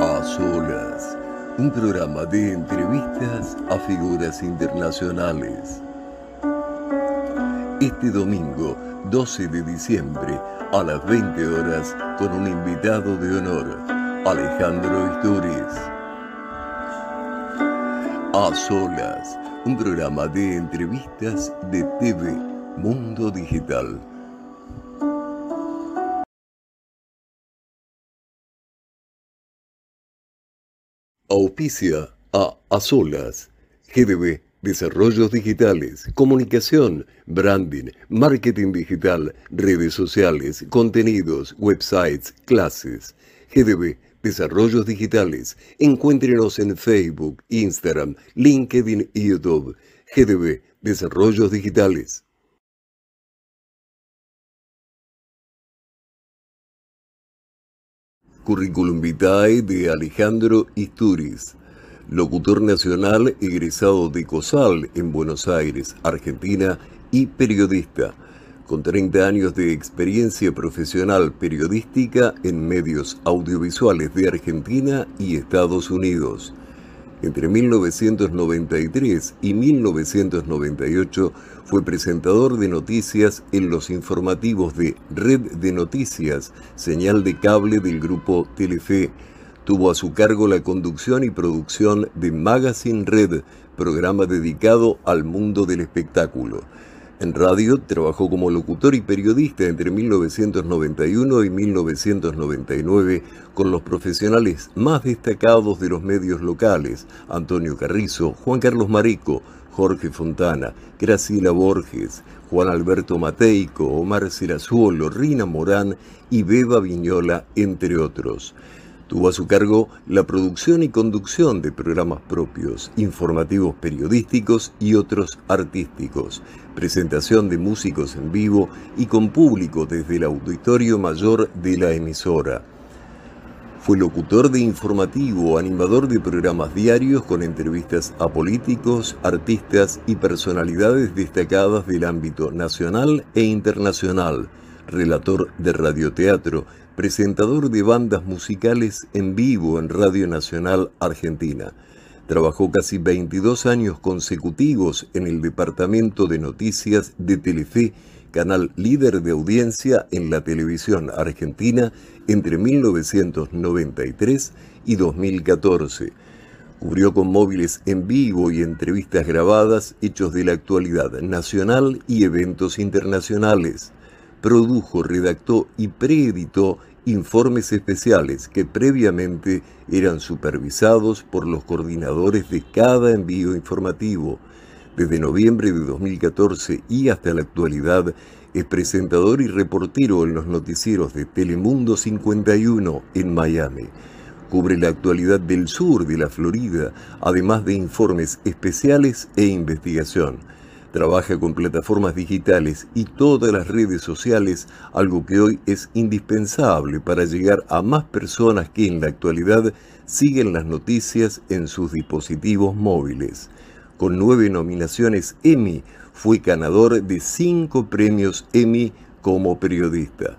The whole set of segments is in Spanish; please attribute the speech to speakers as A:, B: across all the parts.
A: A solas, un programa de entrevistas a figuras internacionales. Este domingo, 12 de diciembre, a las 20 horas, con un invitado de honor, Alejandro Isturiz. A solas, un programa de entrevistas de TV Mundo Digital. Auspicia a A Solas, GDB, Desarrollos Digitales, Comunicación, Branding, Marketing Digital, Redes Sociales, Contenidos, Websites, Clases. GDB, Desarrollos Digitales. Encuéntrenos en Facebook, Instagram, LinkedIn y YouTube. GDB, Desarrollos Digitales. Curriculum vitae de Alejandro Isturiz, locutor nacional egresado de COSAL en Buenos Aires, Argentina y periodista, con 30 años de experiencia profesional periodística en medios audiovisuales de Argentina y Estados Unidos. Entre 1993 y 1998 fue presentador de noticias en los informativos de Red de Noticias, señal de cable del grupo Telefe. Tuvo a su cargo la conducción y producción de Magazine Red, programa dedicado al mundo del espectáculo. En radio trabajó como locutor y periodista entre 1991 y 1999 con los profesionales más destacados de los medios locales, Antonio Carrizo, Juan Carlos Marico, Jorge Fontana, Graciela Borges, Juan Alberto Mateico, Omar Serazuolo, Rina Morán y Beba Viñola, entre otros. Tuvo a su cargo la producción y conducción de programas propios, informativos periodísticos y otros artísticos, presentación de músicos en vivo y con público desde el auditorio mayor de la emisora. Fue locutor de informativo, animador de programas diarios con entrevistas a políticos, artistas y personalidades destacadas del ámbito nacional e internacional, relator de radioteatro, presentador de bandas musicales en vivo en Radio Nacional Argentina. Trabajó casi 22 años consecutivos en el Departamento de Noticias de Telefe, canal líder de audiencia en la televisión argentina entre 1993 y 2014. Cubrió con móviles en vivo y entrevistas grabadas hechos de la actualidad nacional y eventos internacionales. Produjo, redactó y preeditó informes especiales que previamente eran supervisados por los coordinadores de cada envío informativo. Desde noviembre de 2014 y hasta la actualidad es presentador y reportero en los noticieros de Telemundo 51 en Miami. Cubre la actualidad del sur de la Florida, además de informes especiales e investigación. Trabaja con plataformas digitales y todas las redes sociales, algo que hoy es indispensable para llegar a más personas que en la actualidad siguen las noticias en sus dispositivos móviles. Con nueve nominaciones Emmy, fue ganador de cinco premios Emmy como periodista.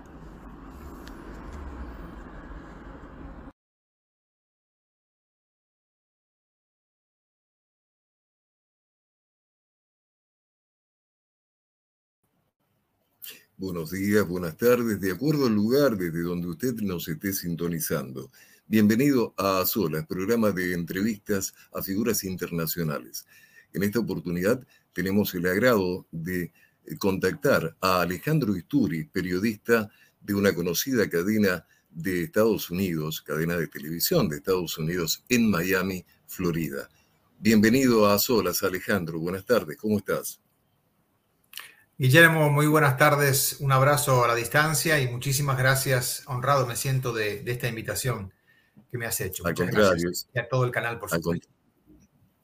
A: Buenos días, buenas tardes, de acuerdo al lugar desde donde usted nos esté sintonizando. Bienvenido a Solas, programa de entrevistas a figuras internacionales. En esta oportunidad tenemos el agrado de contactar a Alejandro Isturi, periodista de una conocida cadena de Estados Unidos, cadena de televisión de Estados Unidos en Miami, Florida. Bienvenido a Solas, Alejandro. Buenas tardes, ¿cómo estás?
B: Guillermo, muy buenas tardes, un abrazo a la distancia y muchísimas gracias, honrado me siento de, esta invitación que me has hecho.
A: Al contrario.
B: Y a todo el canal, por supuesto.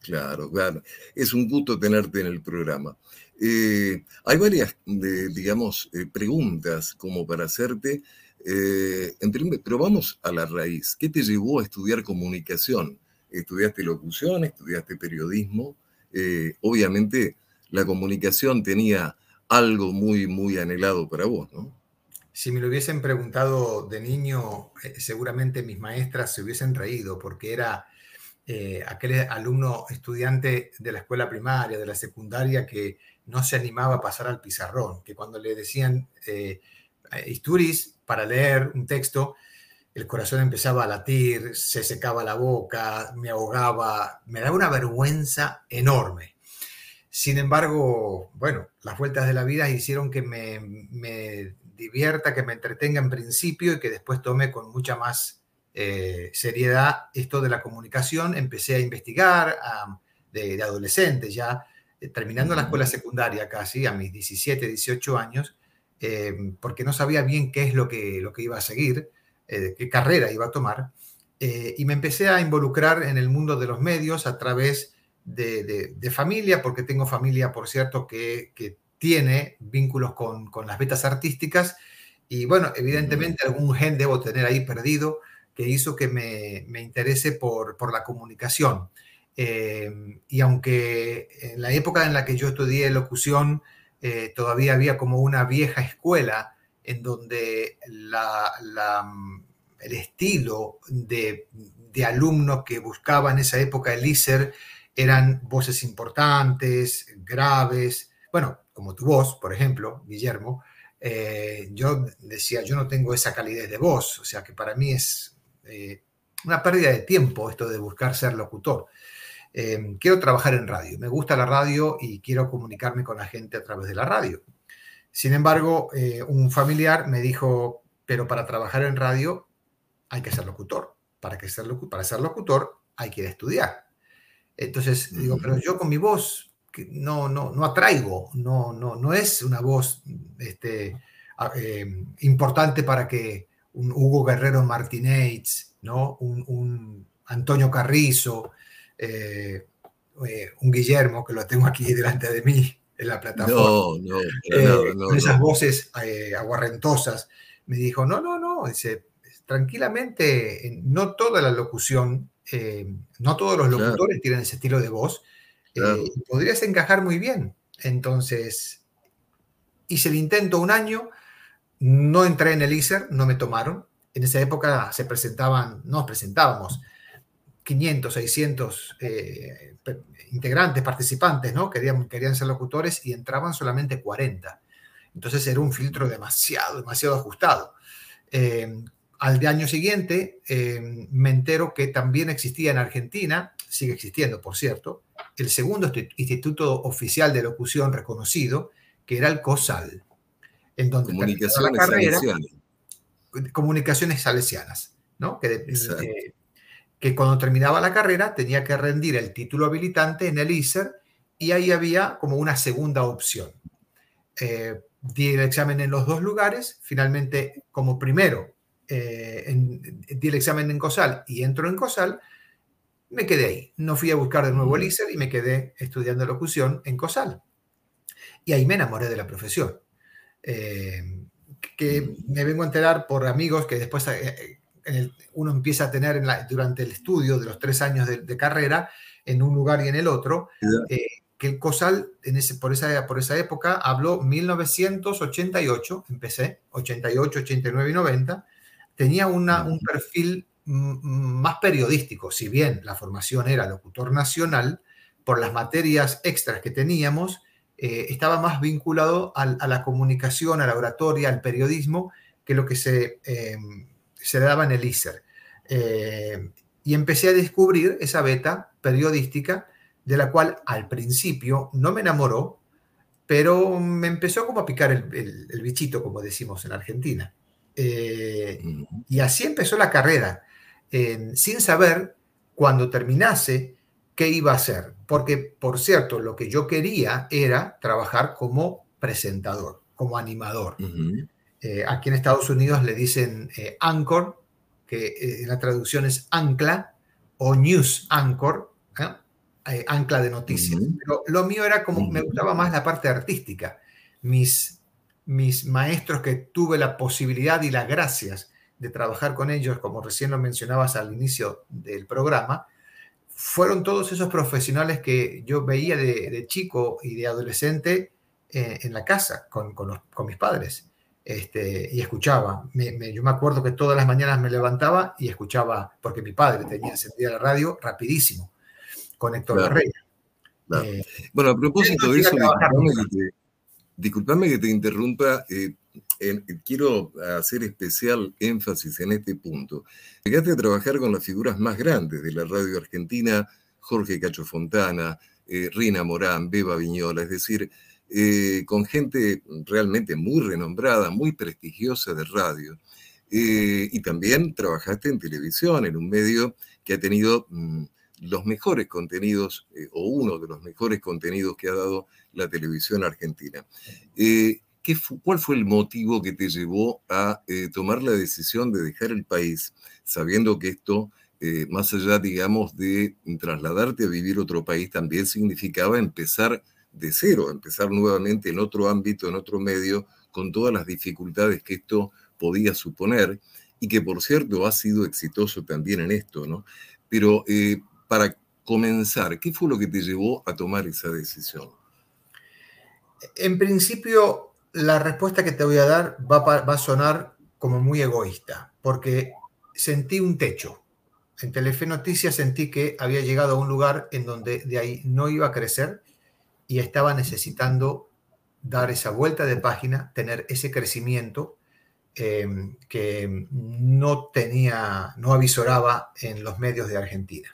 A: Claro, claro. Es un gusto tenerte en el programa. Eh, hay varias, digamos, eh, preguntas como para hacerte, eh, pero vamos a la raíz. ¿Qué te llevó a estudiar comunicación? ¿Estudiaste locución? ¿Estudiaste periodismo? obviamente la comunicación tenía algo muy, muy anhelado para vos, ¿no?
B: Si me lo hubiesen preguntado de niño, seguramente mis maestras se hubiesen reído porque era eh, aquel alumno estudiante de la escuela primaria, de la secundaria, que no se animaba a pasar al pizarrón, que cuando le decían eh, Isturiz para leer un texto, el corazón empezaba a latir, se secaba la boca, me ahogaba, me daba una vergüenza enorme. Sin embargo, bueno, las vueltas de la vida hicieron que me, me divierta, que me entretenga en principio y que después tome con mucha más eh, seriedad esto de la comunicación. Empecé a investigar de, adolescente, ya eh, terminando la escuela secundaria casi, a mis 17, 18 años, eh, porque no sabía bien qué es lo que, lo que iba a seguir, qué carrera iba a tomar. y me empecé a involucrar en el mundo de los medios a través de, familia, porque tengo familia, por cierto, que, tiene vínculos con, las betas artísticas. Y bueno, evidentemente algún gen debo tener ahí perdido que hizo que me, interese por, la comunicación. Eh, y aunque en la época en la que yo estudié locución, eh, todavía había como una vieja escuela en donde el estilo de, de alumnos que buscaba en esa época el ISER eran voces importantes, graves, bueno, como tu voz, por ejemplo, Guillermo, eh, yo decía, yo no tengo esa calidez de voz, o sea que para mí es eh, una pérdida de tiempo esto de buscar ser locutor. Eh, quiero trabajar en radio, me gusta la radio y quiero comunicarme con la gente a través de la radio. Sin embargo, un familiar me dijo, pero para trabajar en radio hay que ser locutor. Para, que ser, para ser locutor hay que estudiar. Entonces digo, pero yo con mi voz no, no, no atraigo, no, no, no es una voz este, eh, importante para que un Hugo Guerrero Martínez, ¿no? un, Antonio Carrizo, eh, eh, un Guillermo, que lo tengo aquí delante de mí en la plataforma, no, no, con esas voces aguarrentosas, me dijo, no, no, no, dice, tranquilamente, no toda la locución eh, no todos los locutores tienen ese estilo de voz. Eh, podrías encajar muy bien. Entonces, hice el intento un año, no entré en el ISER, no me tomaron. En esa época se presentaban, nos presentábamos 500, 600 eh, integrantes, participantes, ¿no? Querían, querían ser locutores y entraban solamente 40. Entonces era un filtro demasiado, demasiado ajustado. Al de año siguiente em, me entero que también existía en Argentina, sigue existiendo por cierto, el segundo instituto oficial de locución reconocido, que era el COSAL, en donde
C: comunicaciones la carrera,
B: comunicaciones salesianas, ¿no? Que, que cuando terminaba la carrera tenía que rendir el título habilitante en el ISER y ahí había como una segunda opción. Eh, di el examen en los dos lugares, finalmente como primero eh, di el examen en COSAL y entro en COSAL, me quedé ahí. No fui a buscar de nuevo el ISER y me quedé estudiando locución en COSAL. Y ahí me enamoré de la profesión. Eh, que me vengo a enterar por amigos que después eh, uno empieza a tener durante el estudio de los tres años de, carrera en un lugar y en el otro, que el COSAL en ese, por, esa, por esa época habló 1988, empecé, 88, 89 y 90, tenía un perfil más periodístico, si bien la formación era locutor nacional, por las materias extras que teníamos, eh, estaba más vinculado a, la comunicación, a la oratoria, al periodismo, que lo que se, eh, se daba en el ISER. Eh, y empecé a descubrir esa beta periodística, de la cual al principio no me enamoró, pero me empezó como a picar el bichito, como decimos en Argentina. Y así empezó la carrera, sin saber cuando terminase qué iba a hacer. Porque, por cierto, lo que yo quería era trabajar como presentador, como animador. Eh, aquí en Estados Unidos le dicen eh, anchor, que en la traducción es ancla, o news anchor, ancla de noticias. Pero lo mío era como, me gustaba más la parte artística. Mis mis maestros que tuve la posibilidad y las gracias de trabajar con ellos, como recién lo mencionabas al inicio del programa, fueron todos esos profesionales que yo veía de, chico y de adolescente eh, en la casa con, mis padres. este, y escuchaba. yo me acuerdo que todas las mañanas me levantaba y escuchaba, porque mi padre tenía encendida la radio rapidísimo, con Héctor
C: eh, bueno, a propósito de eso, disculpame que, te, interrumpa. Eh, quiero hacer especial énfasis en este punto. Llegaste a trabajar con las figuras más grandes de la radio argentina, Jorge Cacho Fontana, eh, Rina Morán, Beba Viñola, es decir, eh, con gente realmente muy renombrada, muy prestigiosa de radio. Eh, y también trabajaste en televisión, en un medio que ha tenido mm, los mejores contenidos, eh, o uno de los mejores contenidos que ha dado la televisión argentina. ¿Qué ¿Cuál fue el motivo que te llevó a tomar la decisión de dejar el país, sabiendo que esto, más allá, digamos, de trasladarte a vivir otro país, también significaba empezar de cero, empezar nuevamente en otro ámbito, en otro medio, con todas las dificultades que esto podía suponer y que por cierto ha sido exitoso también en esto, ¿no? Pero eh, para comenzar, ¿qué fue lo que te llevó a tomar esa decisión?
B: En principio, la respuesta que te voy a dar va, a sonar como muy egoísta, porque sentí un techo. En Telefe Noticias sentí que había llegado a un lugar en donde de ahí no iba a crecer y estaba necesitando dar esa vuelta de página, tener ese crecimiento eh, que no tenía, no avisoraba en los medios de Argentina.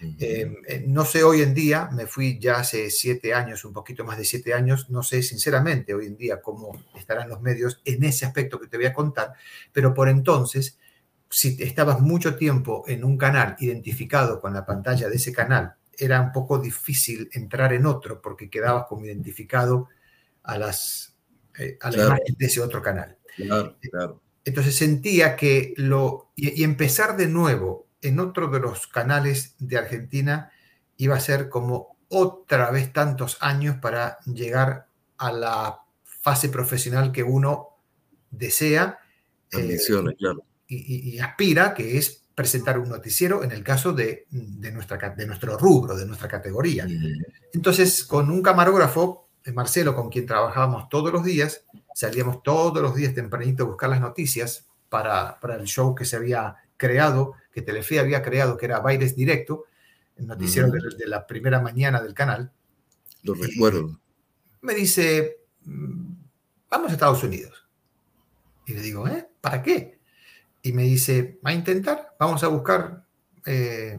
B: Eh, eh, no sé hoy en día, me fui ya hace siete años, un poquito más de siete años, no sé sinceramente hoy en día cómo estarán los medios en ese aspecto que te voy a contar, pero por entonces, si estabas mucho tiempo en un canal identificado con la pantalla de ese canal era un poco difícil entrar en otro porque quedabas como identificado a las eh, a la imagen de ese otro canal. Entonces sentía que lo y, empezar de nuevo en otro de los canales de Argentina iba a ser como otra vez tantos años para llegar a la fase profesional que uno desea
C: eh,
B: y, y, aspira, que es presentar un noticiero en el caso de, nuestra, de nuestro rubro, de nuestra categoría. Entonces, con un camarógrafo, eh, Marcelo, con quien trabajábamos todos los días, salíamos todos los días tempranito a buscar las noticias para, para el show que se había creado, que Telefe había creado, que era Bailes Directo, el noticiero de, la primera mañana del canal.
C: Lo recuerdo.
B: Me dice, mm, vamos a Estados Unidos. Y le digo, ¿eh? ¿Para qué? y me dice, ¿va a intentar? Vamos a buscar eh,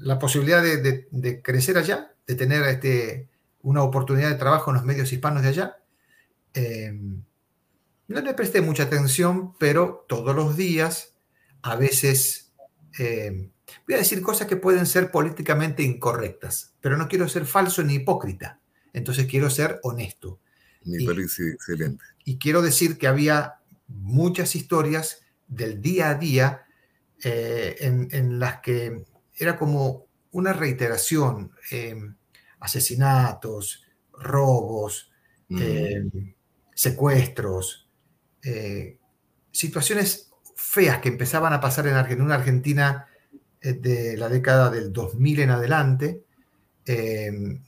B: la posibilidad de, crecer allá, de tener este, una oportunidad de trabajo en los medios hispanos de allá. Eh, no le presté mucha atención, pero todos los días, a veces, eh, voy a decir cosas que pueden ser políticamente incorrectas, pero no quiero ser falso ni hipócrita, entonces quiero ser honesto.
C: Me parece excelente.
B: Y quiero decir que había muchas historias del día a día eh, en, las que era como una reiteración, eh, asesinatos, robos, secuestros, situaciones feas que empezaban a pasar en una Argentina de la década del 2000 en adelante,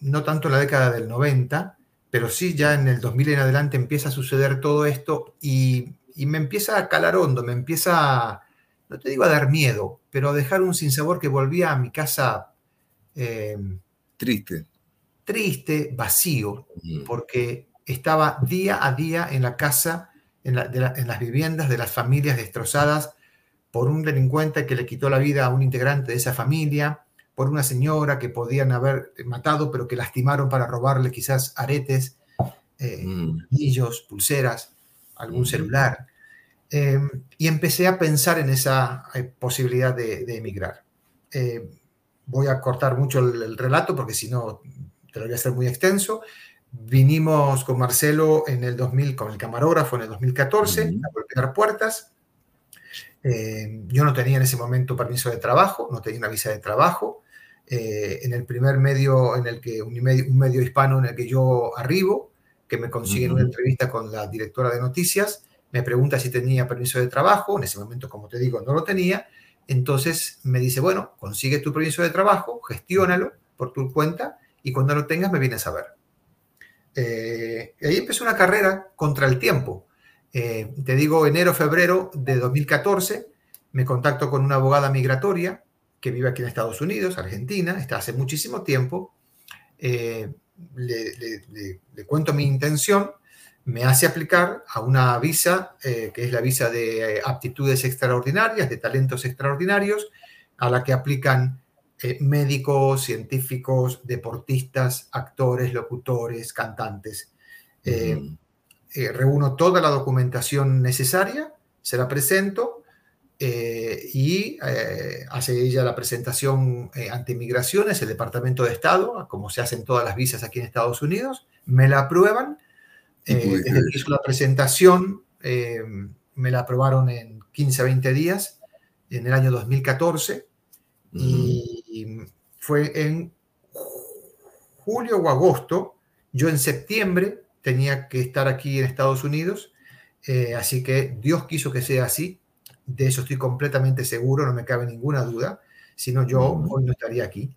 B: no tanto en la década del 90, pero sí ya en el 2000 en adelante empieza a suceder todo esto y y me empieza a calar hondo, me empieza, no te digo a dar miedo, pero a dejar un sinsabor que volvía a mi casa
C: eh, triste.
B: Triste, vacío, porque estaba día a día en la casa, en, las viviendas de las familias destrozadas por un delincuente que le quitó la vida a un integrante de esa familia, por una señora que podían haber matado, pero que lastimaron para robarle quizás aretes, eh, mm. anillos, pulseras algún celular. Em, y empecé a pensar en esa eh, posibilidad de, emigrar. Eh, voy a cortar mucho el, relato porque si no te lo voy a hacer muy extenso. Vinimos con Marcelo en el 2000, con el camarógrafo en el 2014, a golpear puertas. Em, yo no tenía en ese momento permiso de trabajo, no tenía una visa de trabajo. Eh, en el primer medio, en el que un medio, un medio hispano en el que yo arribo, que me consiguen una entrevista con la directora de noticias, me pregunta si tenía permiso de trabajo, en ese momento, como te digo, no lo tenía, entonces me dice, bueno, consigue tu permiso de trabajo, gestiónalo por tu cuenta y cuando lo tengas me vienes a ver. Eh, y ahí empezó una carrera contra el tiempo. Eh, te digo, enero, febrero de 2014, me contacto con una abogada migratoria que vive aquí en Estados Unidos, Argentina, está hace muchísimo tiempo. Eh, le, cuento mi intención, me hace aplicar a una visa, eh, que es la visa de aptitudes extraordinarias, de talentos extraordinarios, a la que aplican médicos, científicos, deportistas, actores, locutores, cantantes. Eh, reúno toda la documentación necesaria, se la presento eh, y eh, hace ella la presentación ante migraciones, el Departamento de Estado, como se hacen todas las visas aquí en Estados Unidos, me la aprueban. desde que hizo la presentación, me la aprobaron en 15 a 20 días, en el año 2014, y fue en julio o agosto, yo en septiembre tenía que estar aquí en Estados Unidos, eh, así que Dios quiso que sea así, de eso estoy completamente seguro, no me cabe ninguna duda, si no yo hoy no estaría aquí.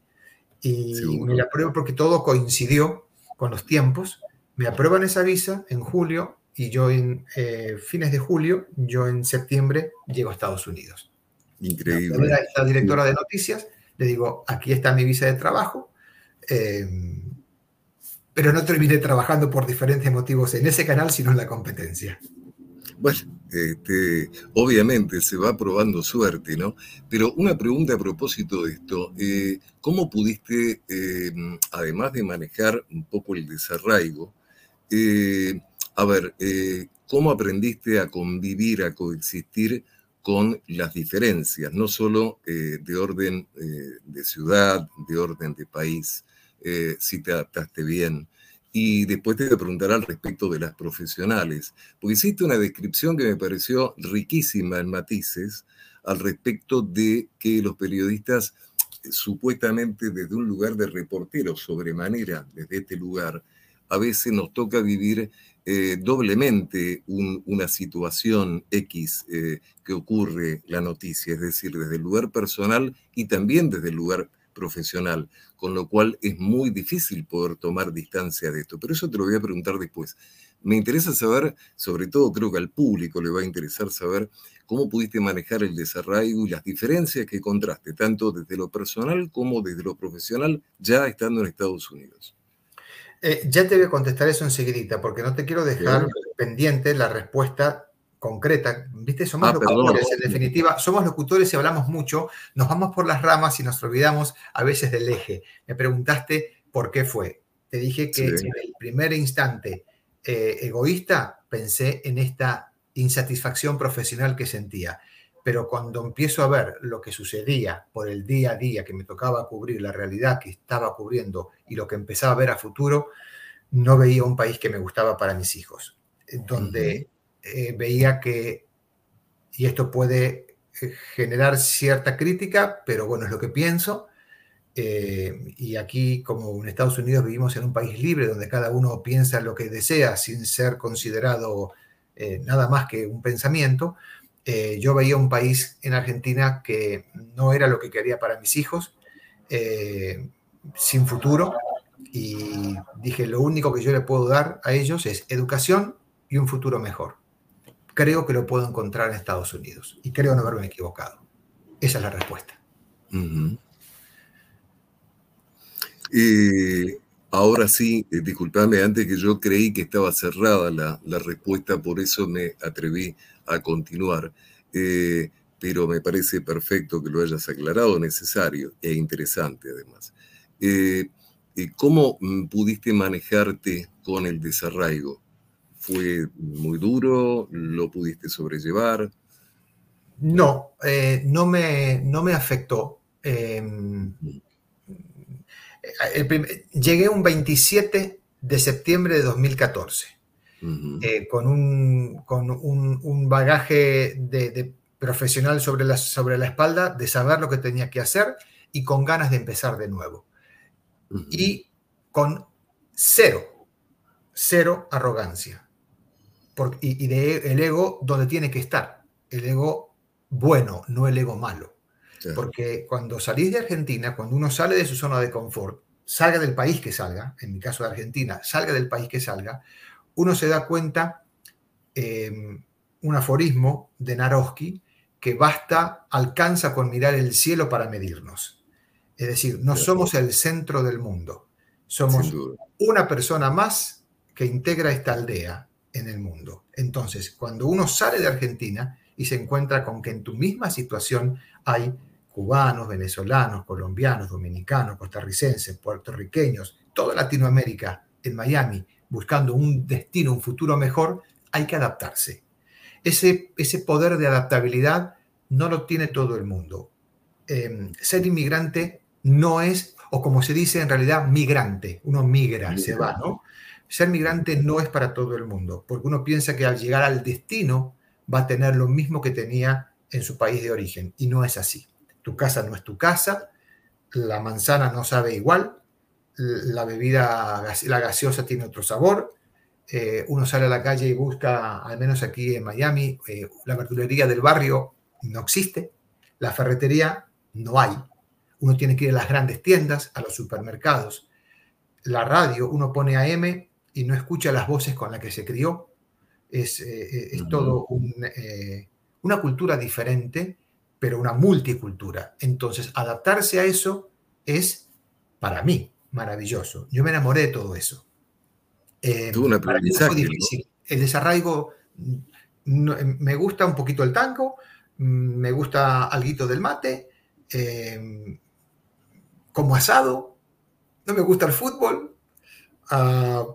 B: Y me la apruebo porque todo coincidió con los tiempos, me aprueban esa visa en julio y yo en eh, fines de julio, yo en septiembre llego a Estados Unidos.
C: Increíble.
B: La, directora de noticias, le digo, aquí está mi visa de trabajo. Eh, pero no terminé trabajando por diferentes motivos en ese canal, sino en la competencia.
C: Bueno, este, obviamente se va probando suerte, ¿no? Pero una pregunta a propósito de esto, eh, ¿cómo pudiste, eh, además de manejar un poco el desarraigo, a ver, ¿cómo aprendiste a convivir, a coexistir con las diferencias, no solo de orden de ciudad, de orden de país? Eh, si te adaptaste bien. Y después te voy a preguntar al respecto de las profesionales, porque hiciste una descripción que me pareció riquísima en matices al respecto de que los periodistas, eh, supuestamente desde un lugar de reportero, sobremanera, desde este lugar, a veces nos toca vivir eh, doblemente una situación X que ocurre la noticia, es decir, desde el lugar personal y también desde el lugar profesional, con lo cual es muy difícil poder tomar distancia de esto. Pero eso te lo voy a preguntar después. Me interesa saber, sobre todo creo que al público le va a interesar saber cómo pudiste manejar el desarraigo y las diferencias que encontraste, tanto desde lo personal como desde lo profesional, ya estando en Estados Unidos.
B: Eh, ya te voy a contestar eso enseguidita, porque no te quiero dejar pendiente la respuesta concreta. ¿Viste? Somos ah, locutores, en definitiva, somos locutores y hablamos mucho, nos vamos por las ramas y nos olvidamos a veces del eje. Me preguntaste por qué fue. Te dije que en el primer instante eh, egoísta pensé en esta insatisfacción profesional que sentía. Pero cuando empiezo a ver lo que sucedía por el día a día que me tocaba cubrir, la realidad que estaba cubriendo y lo que empezaba a ver a futuro, no veía un país que me gustaba para mis hijos, donde eh, veía que, y esto puede eh, generar cierta crítica, pero bueno, es lo que pienso. Eh, y aquí, como en Estados Unidos, vivimos en un país libre donde cada uno piensa lo que desea sin ser considerado nada más que un pensamiento. Yo veía un país en Argentina que no era lo que quería para mis hijos, sin futuro, y dije, lo único que yo le puedo dar a ellos es educación y un futuro mejor creo que lo puedo encontrar en Estados Unidos. Y creo no haberme equivocado. Esa es la respuesta.
C: ahora sí, eh, disculpame, antes que yo creí que estaba cerrada la, respuesta, por eso me atreví continuar. Eh, pero me parece perfecto que lo hayas aclarado, necesario e interesante además. Eh, ¿Cómo mm, pudiste manejarte con el desarraigo? ¿Fue muy duro? ¿Lo pudiste sobrellevar?
B: No, eh, no, me, no me afectó. Em, llegué un 27 de septiembre de 2014 eh, con, un, con un, bagaje de, profesional sobre la, sobre la espalda, de saber lo que tenía que hacer y con ganas de empezar de nuevo. Y con cero, cero arrogancia. Y, de el ego donde tiene que estar, el ego bueno, no el ego malo. Porque cuando salís de Argentina, cuando uno sale de su zona de confort, salga del país que salga, en mi caso de Argentina, salga del país que salga, uno se da cuenta em, un aforismo de Naroski que basta, alcanza con mirar el cielo para medirnos. Es decir, no somos el centro del mundo, somos una persona más que integra esta aldea en el mundo. Entonces, cuando uno sale de Argentina y se encuentra con que en tu misma situación hay cubanos, venezolanos, colombianos, dominicanos, costarricenses, puertorriqueños, toda Latinoamérica en Miami buscando un destino, un futuro mejor, hay que adaptarse. Ese, poder de adaptabilidad no lo tiene todo el mundo. Em, ser inmigrante no es, o como se dice en realidad, migrante. Uno migra, se va, ¿no? Ser migrante no es para todo el mundo, porque uno piensa que al llegar al destino va a tener lo mismo que tenía en su país de origen, y no es así. Tu casa no es tu casa, la manzana no sabe igual, la bebida, la gaseosa tiene otro sabor, eh, uno sale a la calle y busca, al menos aquí en Miami, eh, la verdulería del barrio no existe, la ferretería no hay, uno tiene que ir a las grandes tiendas, a los supermercados, la radio, uno pone AM y no escucha las voces con las que se crió. Es, eh, eh, todo una cultura diferente, pero una multicultura. Entonces, adaptarse a eso es, para mí, maravilloso. Yo me enamoré de todo eso.
C: Eh, para mí fue difícil.
B: El desarraigo, mm, me gusta un poquito el tango, mm, me gusta algo del mate, como asado, no me gusta el fútbol, ah,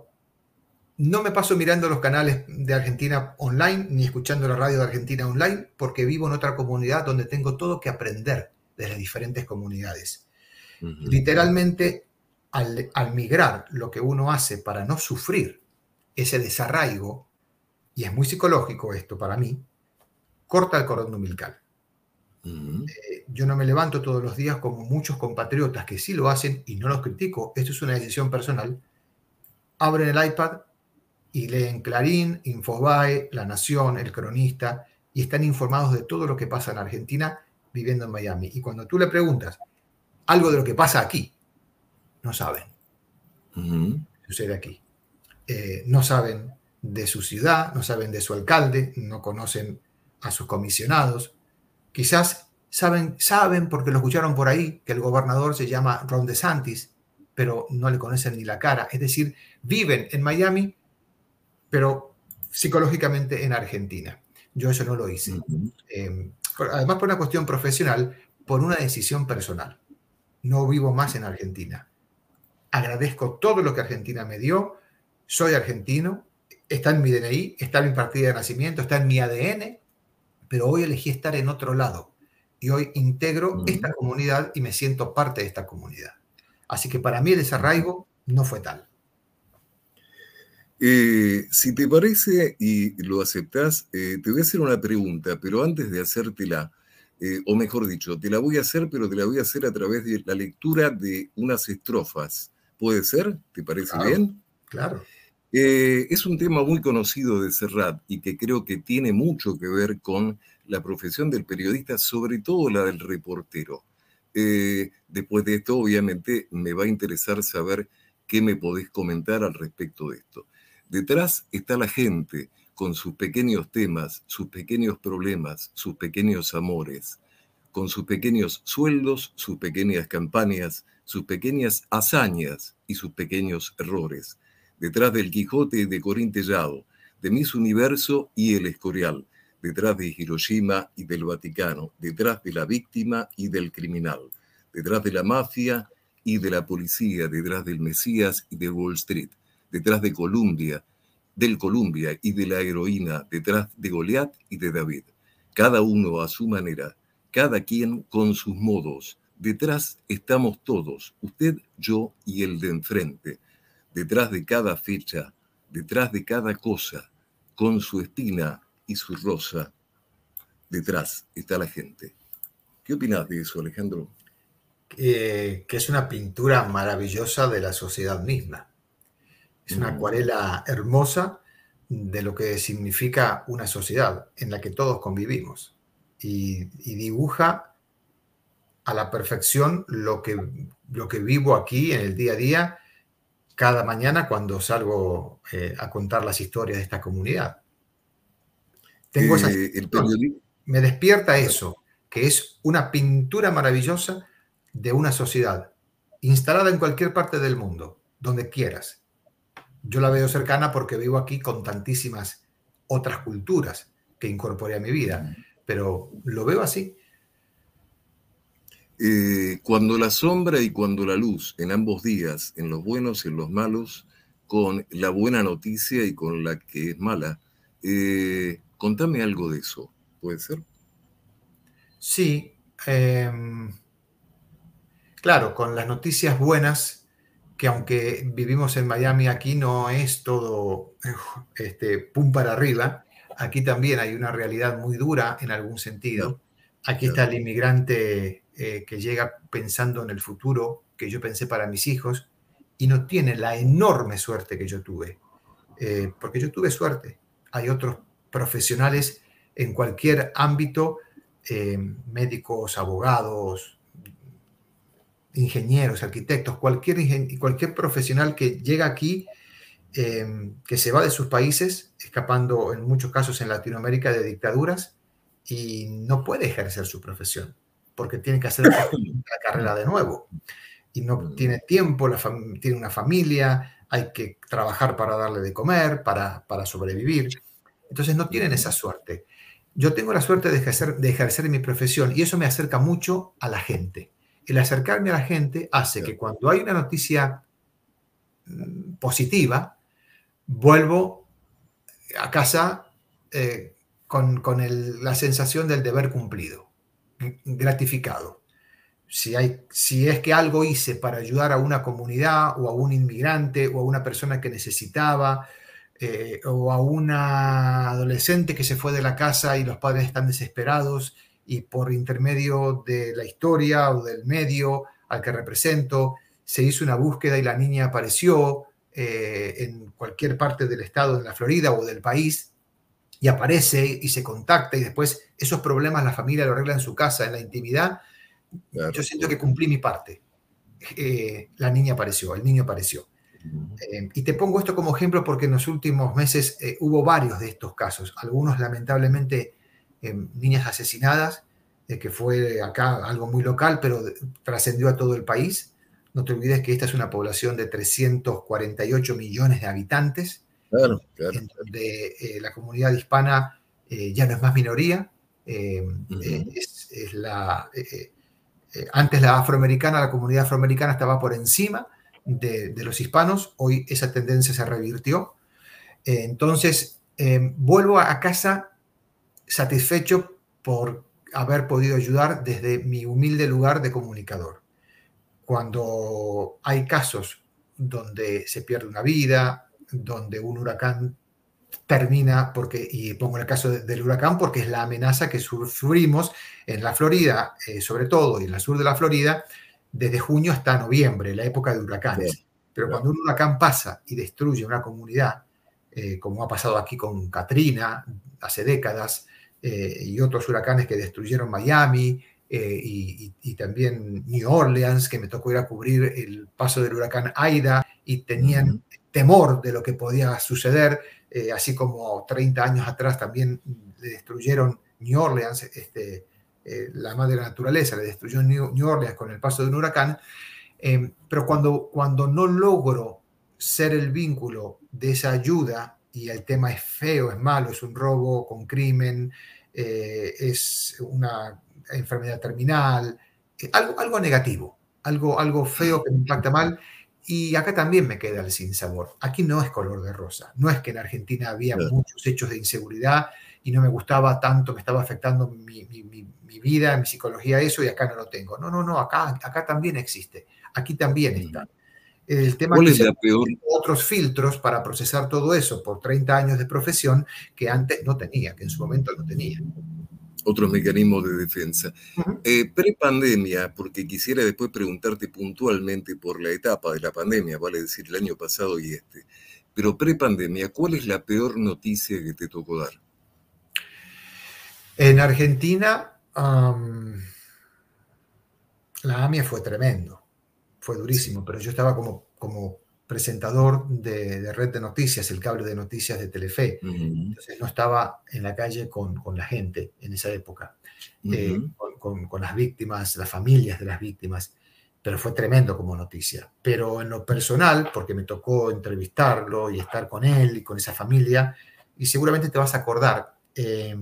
B: no me paso mirando los canales de Argentina online ni escuchando la radio de Argentina online porque vivo en otra comunidad donde tengo todo que aprender de las diferentes comunidades. Literalmente, al, migrar, lo que uno hace para no sufrir ese desarraigo, y es muy psicológico esto para mí, corta el cordón umbilical. Eh, yo no me levanto todos los días como muchos compatriotas que sí lo hacen y no los critico, esto es una decisión personal. Abren el iPad, y leen Clarín, Infobae, La Nación, El Cronista, y están informados de todo lo que pasa en Argentina viviendo en Miami. Y cuando tú le preguntas algo de lo que pasa aquí, no saben. Sucede aquí. Eh, no saben de su ciudad, no saben de su alcalde, no conocen a sus comisionados. Quizás saben, saben porque lo escucharon por ahí que el gobernador se llama Ron DeSantis, pero no le conocen ni la cara. Es decir, viven en Miami, pero psicológicamente en Argentina. Yo eso no lo hice. Em, además, por una cuestión profesional, por una decisión personal. No vivo más en Argentina. Agradezco todo lo que Argentina me dio. Soy argentino. Está en mi DNI, está en mi partida de nacimiento, está en mi ADN. Pero hoy elegí estar en otro lado. Y hoy integro esta comunidad y me siento parte de esta comunidad. Así que para mí el desarraigo no fue tal.
C: Eh, si te parece y lo aceptas, eh, te voy a hacer una pregunta, pero antes de hacértela, eh, o mejor dicho, te la voy a hacer, pero te la voy a hacer a través de la lectura de unas estrofas. ¿Puede ser? ¿Te parece bien?
B: Claro.
C: es un tema muy conocido de Serrat y que creo que tiene mucho que ver con la profesión del periodista, sobre todo la del reportero. después de esto, obviamente, me va a interesar saber qué me podés comentar al respecto de esto. Detrás está la gente con sus pequeños temas, sus pequeños problemas, sus pequeños amores, con sus pequeños sueldos, sus pequeñas campañas, sus pequeñas hazañas y sus pequeños errores. Detrás del Quijote de Corín Tellado, de Miss Universo y El Escorial, detrás de Hiroshima y del Vaticano, detrás de la víctima y del criminal, detrás de la mafia y de la policía, detrás del Mesías y de Wall Street, detrás de Columbia, del Columbia y de la heroína, detrás de Goliat y de David. Cada uno a su manera, cada quien con sus modos. Detrás estamos todos, usted, yo y el de enfrente. Detrás de cada fecha, detrás de cada cosa, con su espina y su rosa. Detrás está la gente. ¿Qué opinas de eso, Alejandro?
B: que es una pintura maravillosa de la sociedad misma. Es una acuarela hermosa de lo que significa una sociedad en la que todos convivimos y, dibuja a la perfección lo que, lo que vivo aquí en el día a día cada mañana cuando salgo eh, a contar las historias de esta comunidad. Tengo esa me despierta eso, que es una pintura maravillosa de una sociedad instalada en cualquier parte del mundo, donde quieras. Yo la veo cercana porque vivo aquí con tantísimas otras culturas que incorporé a mi vida, pero lo veo así.
C: Eh, cuando la sombra y cuando la luz, en ambos días, en los buenos y en los malos, con la buena noticia y con la que es mala, eh, contame algo de eso, ¿puede ser?
B: Sí, em, claro, con las noticias buenas, que aunque vivimos en Miami, aquí no es todo este, pum para arriba, aquí también hay una realidad muy dura en algún sentido. Aquí está el inmigrante eh, que llega pensando en el futuro que yo pensé para mis hijos y no tiene la enorme suerte que yo tuve, eh, porque yo tuve suerte. Hay otros profesionales en cualquier ámbito, eh, médicos, abogados, ingenieros, arquitectos, cualquier, cualquier profesional que llega aquí, que se va de sus países, escapando en muchos casos en Latinoamérica de dictaduras, y no puede ejercer su profesión porque tiene que hacer la carrera de nuevo. Y no mm. tiene tiempo, la tiene una familia, hay que trabajar para darle de comer, para, para sobrevivir. Entonces no tienen esa suerte. Yo tengo la suerte de ejercer, de ejercer mi profesión y eso me acerca mucho a la gente. El acercarme a la gente hace que cuando hay una noticia mm, positiva, vuelvo a casa eh, con, con la sensación del deber cumplido gratificado. Si, hay, si es que algo hice para ayudar a una comunidad o a un inmigrante o a una persona que necesitaba eh, o a una adolescente que se fue de la casa y los padres están desesperados y por intermedio de la historia o del medio al que represento se hizo una búsqueda y la niña apareció eh, en cualquier parte del estado, en la Florida o del país, y aparece y se contacta y después esos problemas la familia lo arregla en su casa, en la intimidad, yo siento que cumplí mi parte. Eh, la niña apareció, el niño apareció. Eh, y te pongo esto como ejemplo porque en los últimos meses eh, hubo varios de estos casos, algunos lamentablemente niñas asesinadas, que fue acá algo muy local, pero trascendió a todo el país. No te olvides que esta es una población de 348 millones de habitantes Claro, donde eh, la comunidad hispana eh, ya no es más minoría, eh, es, la, antes la afroamericana, la comunidad afroamericana estaba por encima de, los hispanos, hoy esa tendencia se revirtió. entonces, vuelvo a casa satisfecho por haber podido ayudar desde mi humilde lugar de comunicador. Cuando hay casos donde se pierde una vida, donde un huracán termina, porque, y pongo el caso del huracán porque es la amenaza que sufrimos en la Florida, eh, sobre todo, y en el sur de la Florida, desde junio hasta noviembre, la época de huracanes. Pero cuando un huracán pasa y destruye una comunidad, eh, como ha pasado aquí con Katrina hace décadas, eh, y otros huracanes que destruyeron Miami, y, también New Orleans, que me tocó ir a cubrir el paso del huracán Aida, y tenían temor de lo que podía suceder, eh, así como 30 años atrás también le destruyeron New Orleans, este, eh, la madre naturaleza, le destruyó New, Orleans con el paso de un huracán, eh, pero cuando, cuando no logro ser el vínculo de esa ayuda y el tema es feo, es malo, es un robo con crimen, es una enfermedad terminal, algo, algo negativo, algo, algo feo que me impacta mal, y acá también me queda el sinsabor. Aquí no es color de rosa. No es que en Argentina había muchos hechos de inseguridad y no me gustaba tanto, me estaba afectando mi, vida, mi psicología, eso, y acá no lo tengo. No, no, no, acá, acá también existe. Aquí también está. El tema es que peor? otros filtros para procesar todo eso por 30 años de profesión que antes no tenía, que en su momento no tenía
C: otros mecanismos de defensa. Eh, pre-pandemia, porque quisiera después preguntarte puntualmente por la etapa de la pandemia, vale decir el año pasado y este, pero pre-pandemia, ¿cuál es la peor noticia que te tocó dar?
B: En Argentina, la AMIA fue tremendo, fue durísimo, pero yo estaba como, como presentador de, red de noticias, el cable de noticias de Telefe. Entonces no estaba en la calle con, con la gente en esa época, eh, con, con, las víctimas, las familias de las víctimas, pero fue tremendo como noticia. Pero en lo personal, porque me tocó entrevistarlo y estar con él y con esa familia, y seguramente te vas a acordar, eh,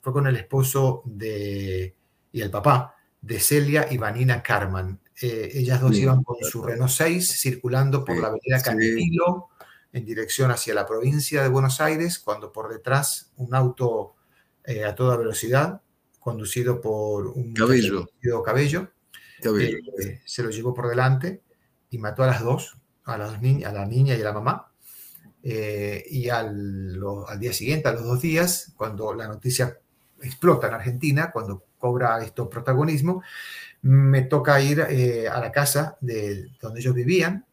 B: fue con el esposo de, y el papá de Celia y Vanina Carman, eh, ellas dos iban con su Renault 6 circulando por la avenida Cantillo en dirección hacia la provincia de Buenos Aires, cuando por detrás un auto eh, a toda velocidad, conducido por un
C: cabello,
B: cabello, eh, se lo llevó por delante y mató a las dos, a, las a la niña y a la mamá. y al, al día siguiente, a los dos días, cuando la noticia explota en Argentina, cuando cobra esto protagonismo, me toca ir eh, a la casa de donde ellos vivían,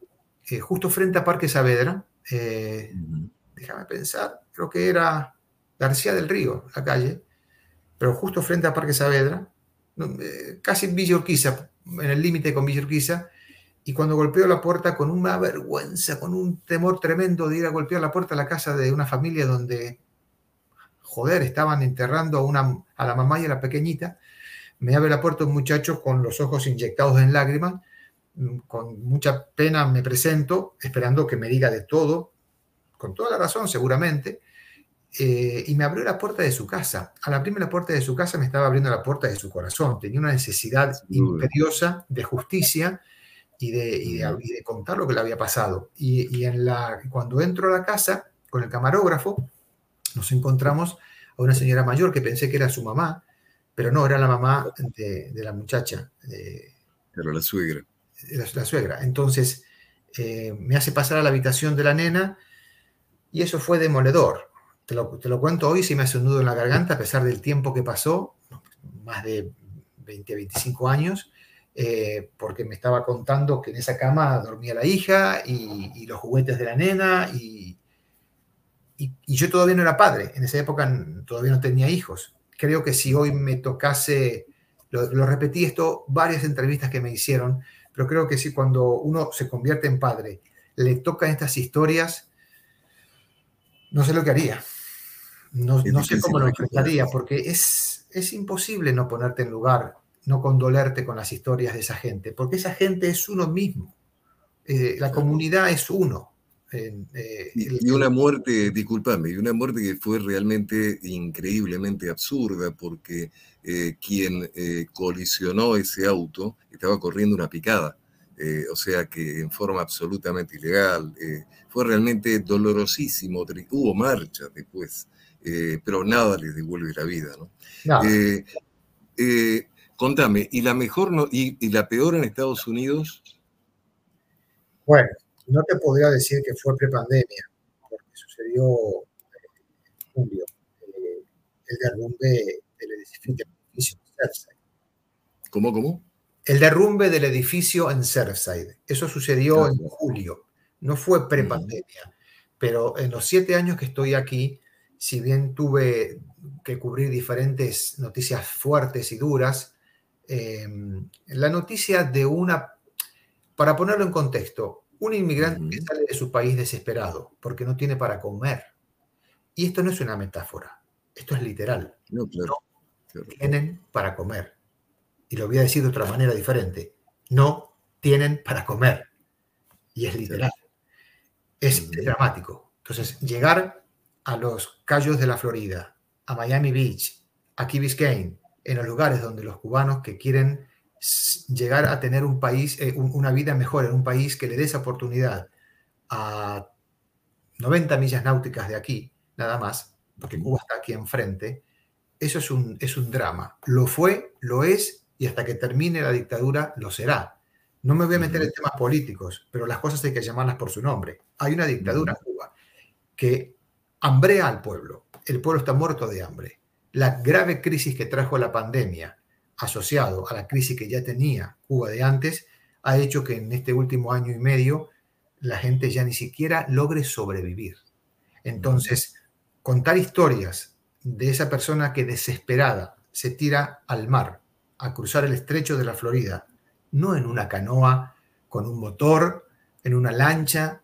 B: eh, justo frente a Parque Saavedra. Eh, déjame pensar, creo que era García del Río, la calle, pero justo frente a Parque Saavedra, casi en Villa Urquiza, en el límite con Villa Urquiza, y cuando golpeo la puerta con una vergüenza, con un temor tremendo de ir a golpear la puerta a la casa de una familia donde, joder, estaban enterrando a, una, a la mamá y a la pequeñita, me abre la puerta un muchacho con los ojos inyectados en lágrimas, mm, con mucha pena me presento, esperando que me diga de todo, con toda la razón seguramente, eh, y me abrió la puerta de su casa. Al abrirme la puerta de su casa me estaba abriendo la puerta de su corazón. Tenía una necesidad imperiosa de justicia y de, contar lo que le había pasado. Y, en la, cuando entro a la casa con el camarógrafo, nos encontramos a una señora mayor que pensé que era su mamá, pero no, era la mamá de, la muchacha.
C: era la suegra.
B: La, la suegra. Entonces, eh, me hace pasar a la habitación de la nena y eso fue demoledor. Te lo, te lo cuento hoy, si me hace un nudo en la garganta, a pesar del tiempo que pasó, más de 20, 25 años, eh, porque me estaba contando que en esa cama dormía la hija y, los juguetes de la nena y, y, yo todavía no era padre, en esa época todavía no tenía hijos creo que si hoy me tocase, lo, repetí esto, varias entrevistas que me hicieron, pero creo que si cuando uno se convierte en padre, le tocan estas historias, no sé lo que haría. No, no sé cómo lo enfrentaría, porque es, es imposible no ponerte en lugar, no condolerte con las historias de esa gente, porque esa gente es uno mismo. Eh, la comunidad es uno.
C: Eh, y, una muerte, discúlpame, y una muerte que fue realmente increíblemente absurda porque eh, quien eh, colisionó ese auto estaba corriendo una picada, o sea que en forma absolutamente ilegal. fue realmente dolorosísimo, hubo marcha después, pero nada les devuelve la vida. ¿no? contame, ¿y la mejor no, y la peor en Estados Unidos?
B: Bueno, no te podría decir que fue prepandemia, porque sucedió en julio, eh, el derrumbe del edificio en Surfside.
C: ¿Cómo, cómo?
B: El derrumbe del edificio en Surfside. Eso sucedió en julio, no fue prepandemia. Pero en los siete años que estoy aquí, si bien tuve que cubrir diferentes noticias fuertes y duras, eh, la noticia de una, para ponerlo en contexto, un inmigrante que sale de su país desesperado porque no tiene para comer. Y esto no es una metáfora, esto es literal. No, tienen para comer. Y lo voy a decir de otra manera diferente. No tienen para comer. Y es literal. Es dramático. Entonces, llegar a los Cayos de la Florida, a Miami Beach, a Key Biscayne, en los lugares donde los cubanos que quieren llegar a tener un país, eh, una vida mejor en un país que le dé esa oportunidad a 90 millas náuticas de aquí, nada más, porque Cuba está aquí enfrente, eso es un, es un drama. Lo fue, lo es, y hasta que termine la dictadura lo será. No me voy a meter en temas políticos, pero las cosas hay que llamarlas por su nombre. Hay una dictadura en Cuba que hambrea al pueblo. El pueblo está muerto de hambre. La grave crisis que trajo la pandemia, asociado a la crisis que ya tenía Cuba de antes, ha hecho que en este último año y medio la gente ya ni siquiera logre sobrevivir. Entonces, contar historias de esa persona que desesperada se tira al mar a cruzar el estrecho de la Florida, no en una canoa con un motor, en una lancha,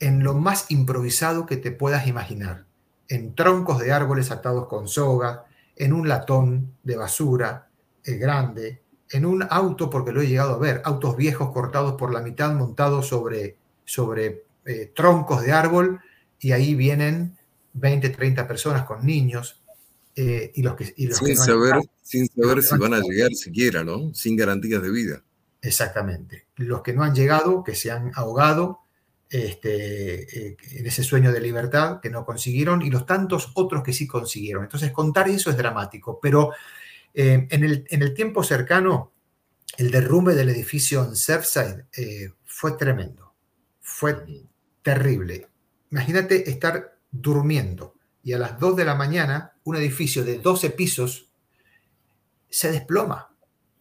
B: en lo más improvisado que te puedas imaginar, en troncos de árboles atados con soga, en un latón de basura grande, en un auto, porque lo he llegado a ver, autos viejos cortados por la mitad, montados sobre, sobre eh, troncos de árbol, y ahí vienen 20, 30 personas con niños. Eh, y los que,
C: sin, saber, sin saber si van a llegar siquiera, ¿no? Sin garantías de vida.
B: Exactamente. Los que no han llegado, que se han ahogado este, eh, en ese sueño de libertad que no consiguieron y los tantos otros que sí consiguieron. Entonces, contar eso es dramático, pero eh, en, el, tiempo cercano, el derrumbe del edificio en Surfside eh, fue tremendo, fue terrible. Imagínate estar durmiendo y a las 2 de la mañana un edificio de 12 pisos se desploma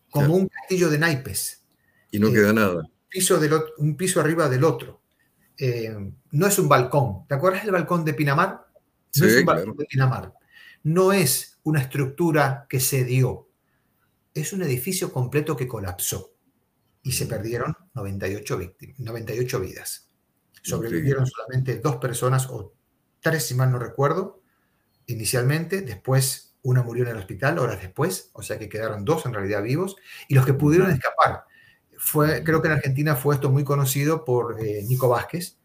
B: como un castillo de naipes.
C: Y no queda nada.
B: Piso un piso arriba del otro. Eh, no es un balcón. ¿Te acuerdas del balcón de Pinamar? No es un balcón de Pinamar. No es una estructura que se dio. Es un edificio completo que colapsó y se perdieron 98, 98 vidas. Sobrevivieron solamente dos personas o tres, si mal no recuerdo, inicialmente. Después una murió en el hospital horas después, o sea que quedaron dos en realidad vivos. Y los que pudieron escapar fue, creo que en Argentina fue esto muy conocido por eh, Nico Vázquez,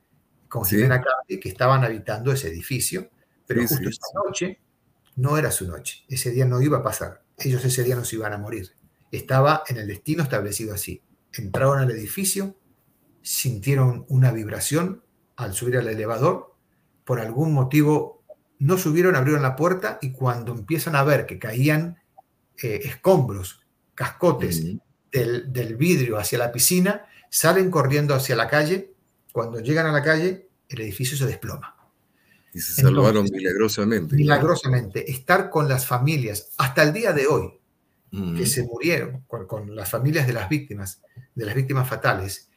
B: con Jimena que estaban habitando ese edificio, pero justo esa noche no era su noche, ese día no iba a pasar, ellos ese día no se iban a morir, estaba en el destino establecido así. Entraron al edificio, sintieron una vibración al subir al elevador, por algún motivo no subieron, abrieron la puerta y cuando empiezan a ver que caían eh, escombros, cascotes, del, vidrio hacia la piscina, salen corriendo hacia la calle. Cuando llegan a la calle, el edificio se desploma.
C: Y se salvaron milagrosamente.
B: Milagrosamente. Estar con las familias, hasta el día de hoy, que se murieron, con, las familias de las víctimas, de las víctimas fatales,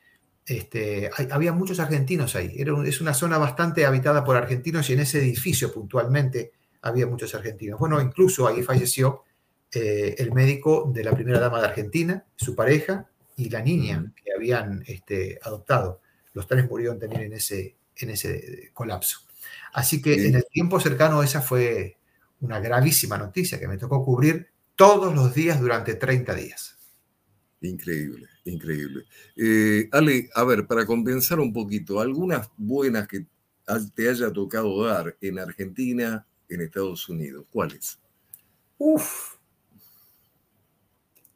B: este, había muchos argentinos ahí. Era es una zona bastante habitada por argentinos y en ese edificio puntualmente había muchos argentinos. Bueno, incluso ahí falleció eh, el médico de la primera dama de Argentina, su pareja y la niña que habían este, adoptado. Los tres murieron también en ese, en ese colapso. Así que en el tiempo cercano esa fue una gravísima noticia que me tocó cubrir todos los días durante 30 días.
C: Increíble, increíble. Eh, Ale, a ver, para compensar un poquito, algunas buenas que te haya tocado dar en Argentina, en Estados Unidos, ¿cuáles?
B: Uf,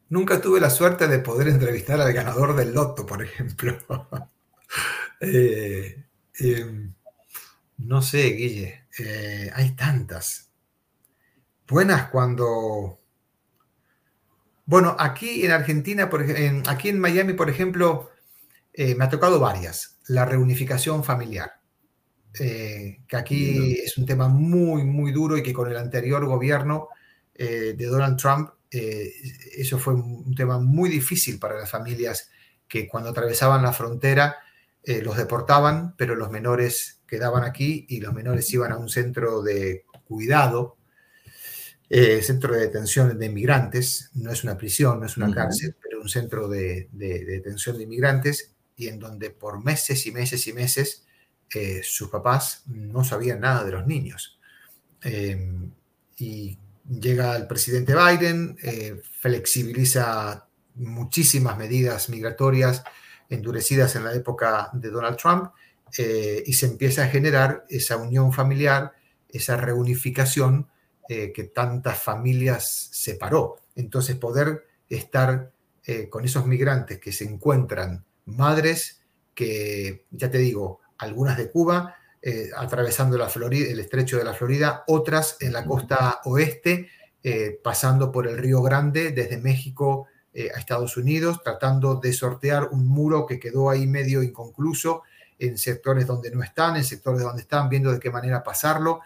B: Nunca tuve la suerte de poder entrevistar al ganador del loto, por ejemplo. Eh, em, no sé, Guille, eh, hay tantas. Buenas cuando... Bueno, aquí en Argentina, por, aquí en Miami, por ejemplo, eh, me ha tocado varias. La reunificación familiar, que aquí es un tema muy, muy duro y que con el anterior gobierno de Donald Trump eh, eso fue un tema muy difícil para las familias que cuando atravesaban la frontera eh, los deportaban, pero los menores quedaban aquí y los menores iban a un centro de cuidado, eh, centro de detención de inmigrantes, no es una prisión, no es una cárcel, pero un centro de, detención de inmigrantes y en donde por meses y meses y meses sus papás no sabían nada de los niños. y llega el presidente Biden, eh, flexibiliza muchísimas medidas migratorias endurecidas en la época de Donald Trump eh, y se empieza a generar esa unión familiar, esa reunificación eh, que tantas familias separó. Entonces poder estar con esos migrantes que se encuentran, madres que, ya te digo, algunas de Cuba, eh, atravesando la Florida, el estrecho de la Florida, otras en la costa oeste, eh, pasando por el Río Grande desde México eh, a Estados Unidos, tratando de sortear un muro que quedó ahí medio inconcluso en sectores donde no están, en sectores donde están, viendo de qué manera pasarlo.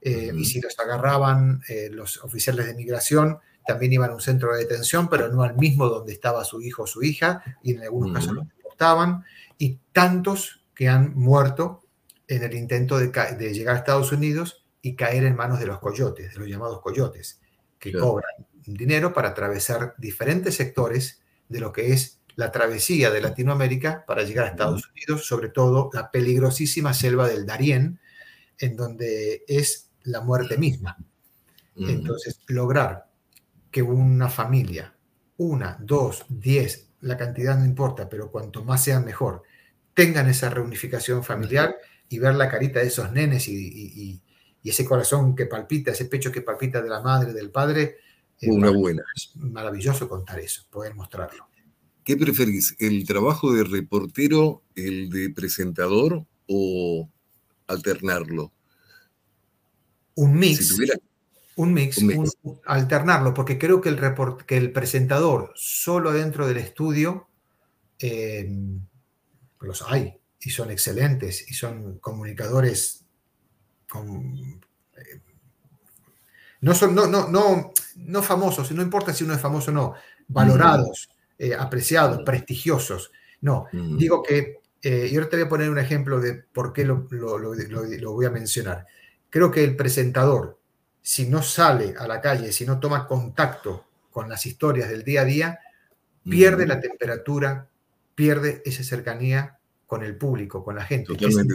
B: Y si los agarraban los oficiales de migración, también iban a un centro de detención, pero no al mismo donde estaba su hijo o su hija, y en algunos casos los deportaban. Y tantos que han muerto en el intento de, llegar a Estados Unidos y caer en manos de los coyotes, de los llamados coyotes, que cobran dinero para atravesar diferentes sectores de lo que es la travesía de Latinoamérica para llegar a Estados Unidos, sobre todo la peligrosísima selva del Darién, en donde es la muerte misma. Entonces, lograr que una familia, una, dos, diez, la cantidad no importa, pero cuanto más sean mejor, tengan esa reunificación familiar y ver la carita de esos nenes y, ese corazón que palpita, ese pecho que palpita de la madre, del padre.
C: Una buena.
B: Es maravilloso contar eso, poder mostrarlo.
C: ¿Qué preferís, el trabajo de reportero, el de presentador o alternarlo?
B: Un mix. Un mix, alternarlo, porque creo que el, que el presentador solo dentro del estudio eh, los hay y son excelentes y son comunicadores eh, no son no, no, no, no famosos, no importa si uno es famoso o no, valorados, eh, apreciados, prestigiosos. No, digo que, y ahora te voy a poner un ejemplo de por qué lo, lo voy a mencionar. Creo que el presentador si no sale a la calle, si no toma contacto con las historias del día a día, pierde la temperatura, pierde esa cercanía con el público, con la gente,
C: Totalmente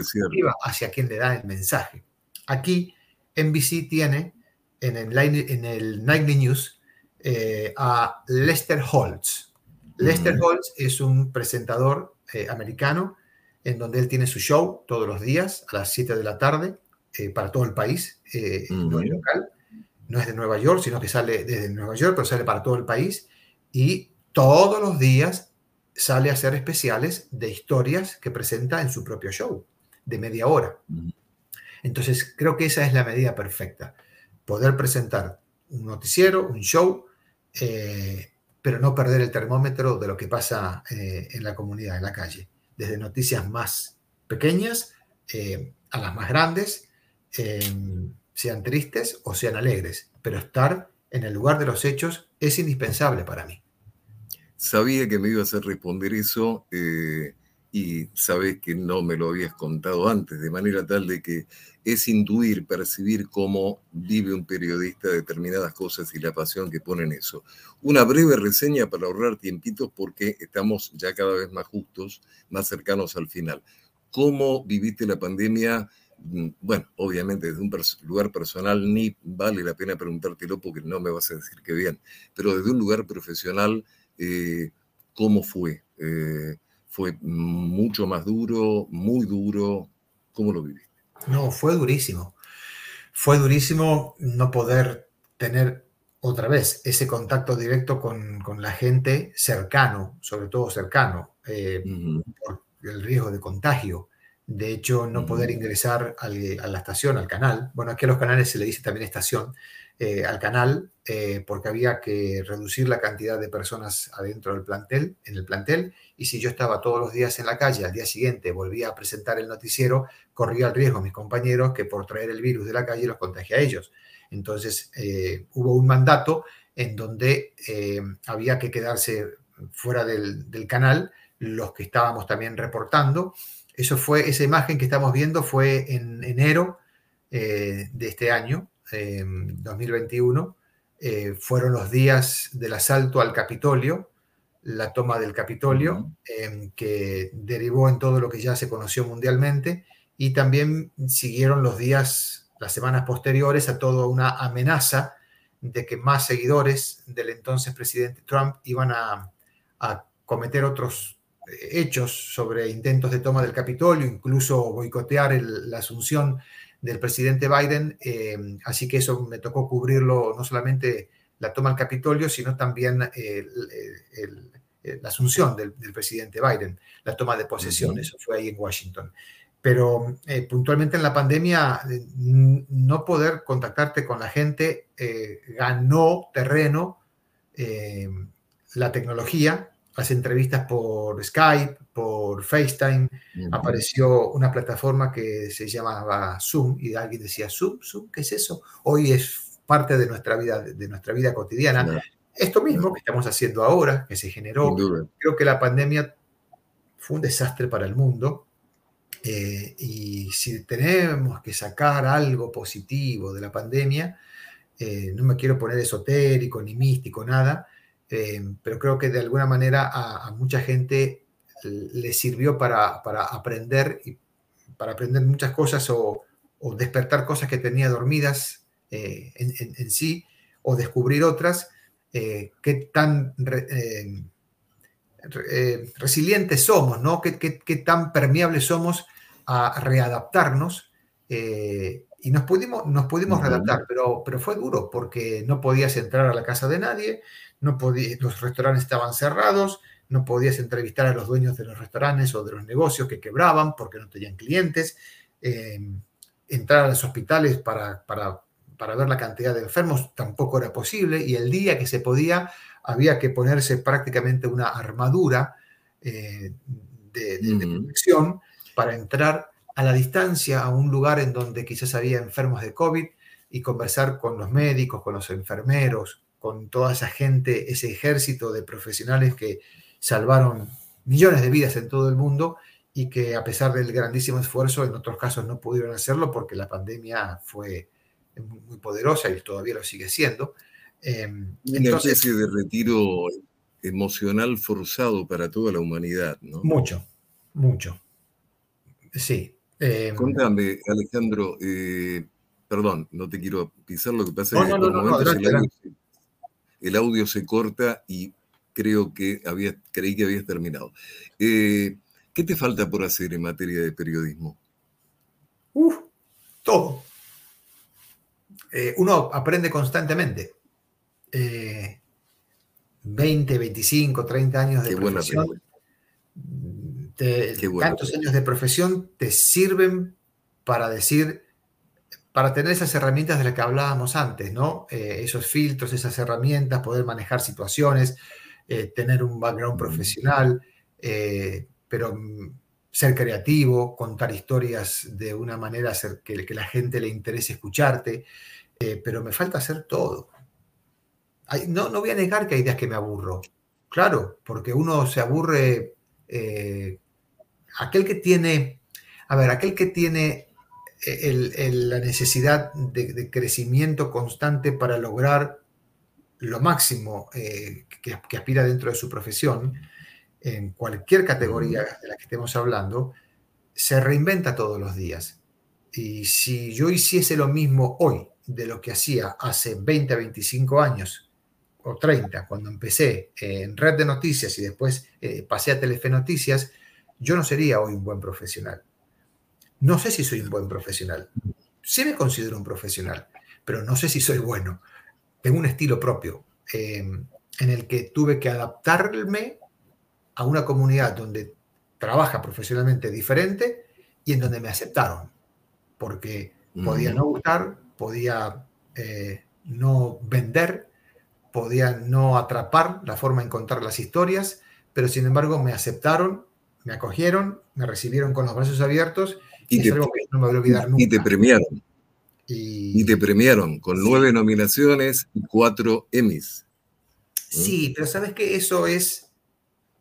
B: hacia quien le da el mensaje. Aquí, NBC tiene en el, en el Nightly News eh, a Lester Holtz. Lester Holtz es un presentador eh, americano en donde él tiene su show todos los días a las 7 de la tarde eh, para todo el país, eh, no es local, no es de Nueva York, sino que sale desde Nueva York, pero sale para todo el país y todos los días sale a hacer especiales de historias que presenta en su propio show, de media hora. Entonces, creo que esa es la medida perfecta, poder presentar un noticiero, un show, eh, pero no perder el termómetro de lo que pasa en la comunidad, en la calle, desde noticias más pequeñas a las más grandes, sean tristes o sean alegres, pero estar en el lugar de los hechos es indispensable para mí.
C: Sabía que me ibas a responder eso eh, y sabes que no me lo habías contado antes, de manera tal de que es intuir, percibir cómo vive un periodista determinadas cosas y la pasión que pone en eso. Una breve reseña para ahorrar tiempitos porque estamos ya cada vez más justos, más cercanos al final. ¿Cómo viviste la pandemia? Mm, bueno, obviamente desde un lugar personal ni vale la pena preguntártelo porque no me vas a decir que bien, pero desde un lugar profesional, eh, ¿cómo fue? Eh, ¿Fue mucho más duro, muy duro? ¿Cómo lo viviste?
B: No, fue durísimo. Fue durísimo no poder tener otra vez ese contacto directo con, la gente cercano, sobre todo cercano, eh, por el riesgo de contagio de hecho no poder ingresar a la estación, al canal. Bueno, aquí a los canales se le dice también estación, eh, al canal, eh, porque había que reducir la cantidad de personas adentro del plantel, en el plantel, y si yo estaba todos los días en la calle, al día siguiente volvía a presentar el noticiero, corría el riesgo mis compañeros que por traer el virus de la calle los contagia a ellos. Entonces eh, hubo un mandato en donde había que quedarse fuera del, canal los que estábamos también reportando. Eso fue, esa imagen que estamos viendo fue en enero de este año, 2021. Eh, fueron los días del asalto al Capitolio, la toma del Capitolio, em, que derivó en todo lo que ya se conoció mundialmente, y también siguieron los días, las semanas posteriores a toda una amenaza de que más seguidores del entonces presidente Trump iban a, a cometer otros hechos sobre intentos de toma del Capitolio, incluso boicotear la asunción del presidente Biden. Eh, así que eso me tocó cubrirlo, no solamente la toma del Capitolio, sino también la asunción del, presidente Biden, la toma de posesión. Eso fue ahí en Washington. Pero eh, puntualmente en la pandemia, no poder contactarte con la gente eh, ganó terreno la tecnología las entrevistas por Skype, por FaceTime, apareció una plataforma que se llamaba Zoom y alguien decía, Zoom, Zoom, ¿qué es eso? Hoy es parte de nuestra vida, de nuestra vida cotidiana. Esto mismo que estamos haciendo ahora, que se generó, creo que la pandemia fue un desastre para el mundo. Eh, y si tenemos que sacar algo positivo de la pandemia, eh, no me quiero poner esotérico ni místico, nada, pero creo que de alguna manera a, mucha gente le sirvió para, para, aprender para aprender muchas cosas o, o despertar cosas que tenía dormidas en, en, sí o descubrir otras, qué tan eh, resilientes somos, ¿no? ¿Qué, tan permeables somos a readaptarnos. Y nos pudimos, nos pudimos readaptar, pero, pero fue duro porque no podías entrar a la casa de nadie, no los restaurantes estaban cerrados, no podías entrevistar a los dueños de los restaurantes o de los negocios que quebraban porque no tenían clientes, eh, entrar a los hospitales para, para, para ver la cantidad de enfermos tampoco era posible y el día que se podía había que ponerse prácticamente una armadura eh, de, protección para entrar a la distancia a un lugar en donde quizás había enfermos de COVID y conversar con los médicos, con los enfermeros, con toda esa gente, ese ejército de profesionales que salvaron millones de vidas en todo el mundo y que a pesar del grandísimo esfuerzo, en otros casos no pudieron hacerlo porque la pandemia fue muy poderosa y todavía lo sigue siendo.
C: Em, Una especie de retiro emocional forzado para toda la humanidad, ¿no?
B: Mucho, mucho. Sí.
C: Eh, Contame, Alejandro, eh, perdón, no te quiero pisar, lo que pasa es que por momentos el, audio, se corta y creo que había, creí que habías terminado. Eh, ¿Qué te falta por hacer en materia de periodismo?
B: Uf, todo. uno aprende constantemente. 20, 25, 30 años de profesión, tantos años de profesión te sirven para decir, para tener esas herramientas de las que hablábamos antes, ¿no? Eh, esos filtros, esas herramientas, poder manejar situaciones, eh, tener un background profesional, eh, pero mm, ser creativo, contar historias de una manera que, que la gente le interese escucharte, pero me falta hacer todo no, no voy a negar que hay días que me aburro. Claro, porque uno se aburre. Eh, aquel que tiene, a ver, aquel que tiene eh, la necesidad de, crecimiento constante para lograr lo máximo eh, que, que, aspira dentro de su profesión, en cualquier categoría de la que estemos hablando, se reinventa todos los días. Y si yo hiciese lo mismo hoy de lo que hacía hace 20, 25 años, o 30, cuando empecé en red de noticias y después eh, pasé a Telefe Noticias, yo no sería hoy un buen profesional. No sé si soy un buen profesional. Sí me considero un profesional, pero no sé si soy bueno. Tengo un estilo propio em, en el que tuve que adaptarme a una comunidad donde trabaja profesionalmente diferente y en donde me aceptaron, porque podía no gustar, podía eh, no vender, podía no atrapar la forma de contar las historias, pero sin embargo me aceptaron, me acogieron, me recibieron con los brazos abiertos y, es algo que no me voy a olvidar nunca.
C: Y te premiaron. Y, te premiaron con nueve nominaciones y cuatro Emmys.
B: Sí, pero sabes que eso es